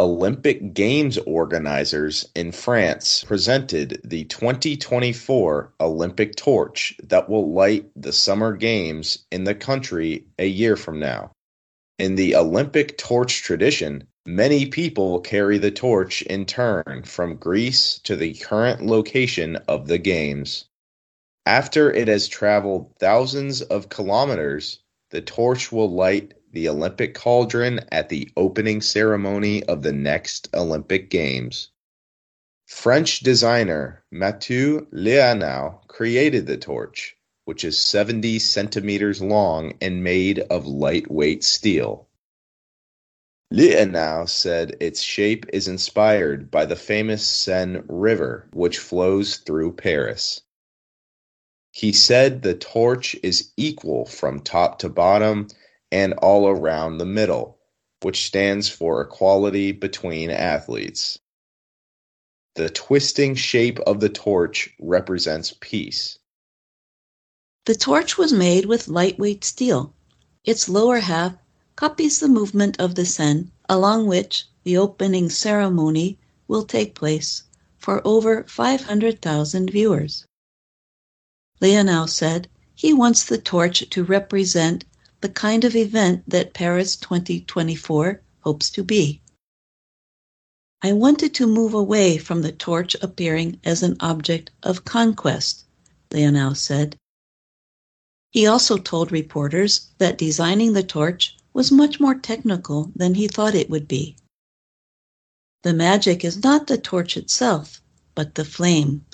Olympic Games organizers in France presented the twenty-twenty-four Olympic torch that will light the Summer Games in the country a year from now. In the Olympic torch tradition, many people carry the torch in turn from Greece to the current location of the Games. After it has traveled thousands of kilometers, the torch will light the Olympic cauldron at the opening ceremony of the next Olympic Games. French designer Mathieu Lehanneur created the torch, which is 70 centimeters long and made of lightweight steel. Lehanneur said its shape is inspired by the famous Seine River, which flows through Paris. He said the torch is equal from top to bottom and all around the middle, which stands for equality between athletes. The twisting shape of the torch represents peace. The torch was made with lightweight steel. Its lower half copies the movement of the Seine, along which the opening ceremony will take place for over 500,000 viewers. Lehanneur said he wants the torch to represent the kind of event that Paris 2024 hopes to be. I wanted to move away from the torch appearing as an object of conquest, Lehanneur said. He also told reporters that designing the torch was much more technical than he thought it would be. The magic is not the torch itself, but the flame,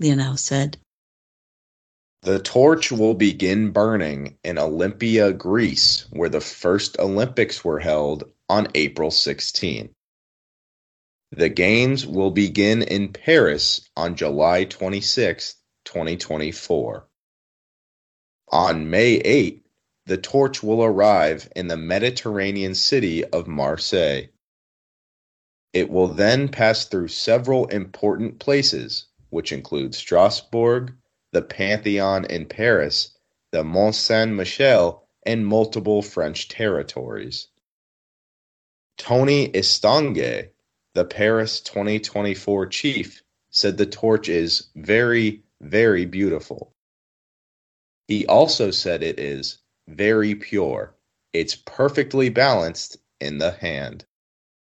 Lehanneur said. The torch will begin burning in Olympia, Greece, where the first Olympics were held on April 16. The Games will begin in Paris on July 26, 2024. On May 8, the torch will arrive in the Mediterranean city of Marseille. It will then pass through several important places, which include Strasbourg, the Pantheon in Paris, the Mont Saint Michel, and multiple French territories. Tony Estanguet, the Paris 2024 chief, said the torch is very, very beautiful. He also said it is very pure. It's perfectly balanced in the hand.